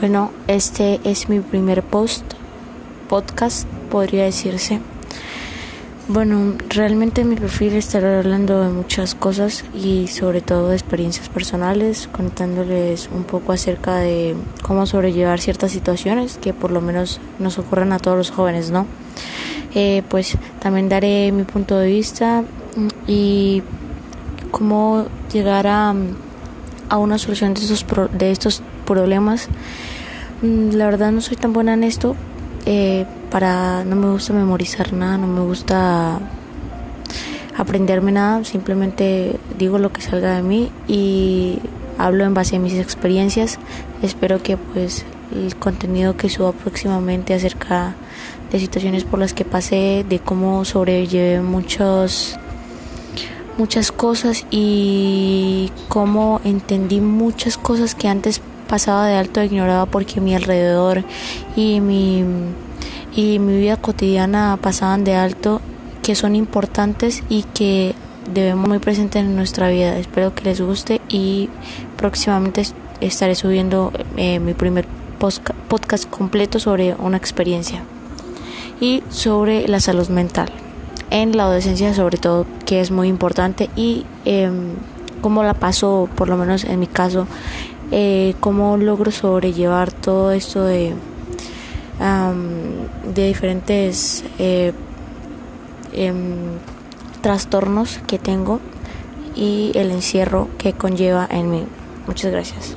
Bueno, este es mi primer post, podcast, podría decirse. Bueno, realmente mi perfil estará hablando de muchas cosas y sobre todo de experiencias personales, contándoles un poco acerca de cómo sobrellevar ciertas situaciones que por lo menos nos ocurren a todos los jóvenes, ¿no? Eh, pues también daré mi punto de vista y cómo llegar a, a una solución de estos, de estos problemas. Mm, la verdad no soy tan buena en esto. Eh, para no me gusta memorizar nada, no me gusta aprenderme nada, simplemente digo lo que salga de mí y hablo en base a mis experiencias. Espero que pues el contenido que suba próximamente acerca de situaciones por las que pasé, de cómo sobrellevé muchos muchas cosas y cómo entendí muchas cosas que antes pasaba de alto e ignoraba porque mi alrededor y mi, y mi vida cotidiana pasaban de alto, que son importantes y que debemos muy presentes en nuestra vida. Espero que les guste y próximamente estaré subiendo eh, mi primer podcast completo sobre una experiencia y sobre la salud mental en la adolescencia sobre todo que es muy importante y eh, cómo la paso por lo menos en mi caso eh, cómo logro sobrellevar todo esto de, de diferentes eh, em, trastornos que tengo y el encierro que conlleva en mí. Muchas gracias.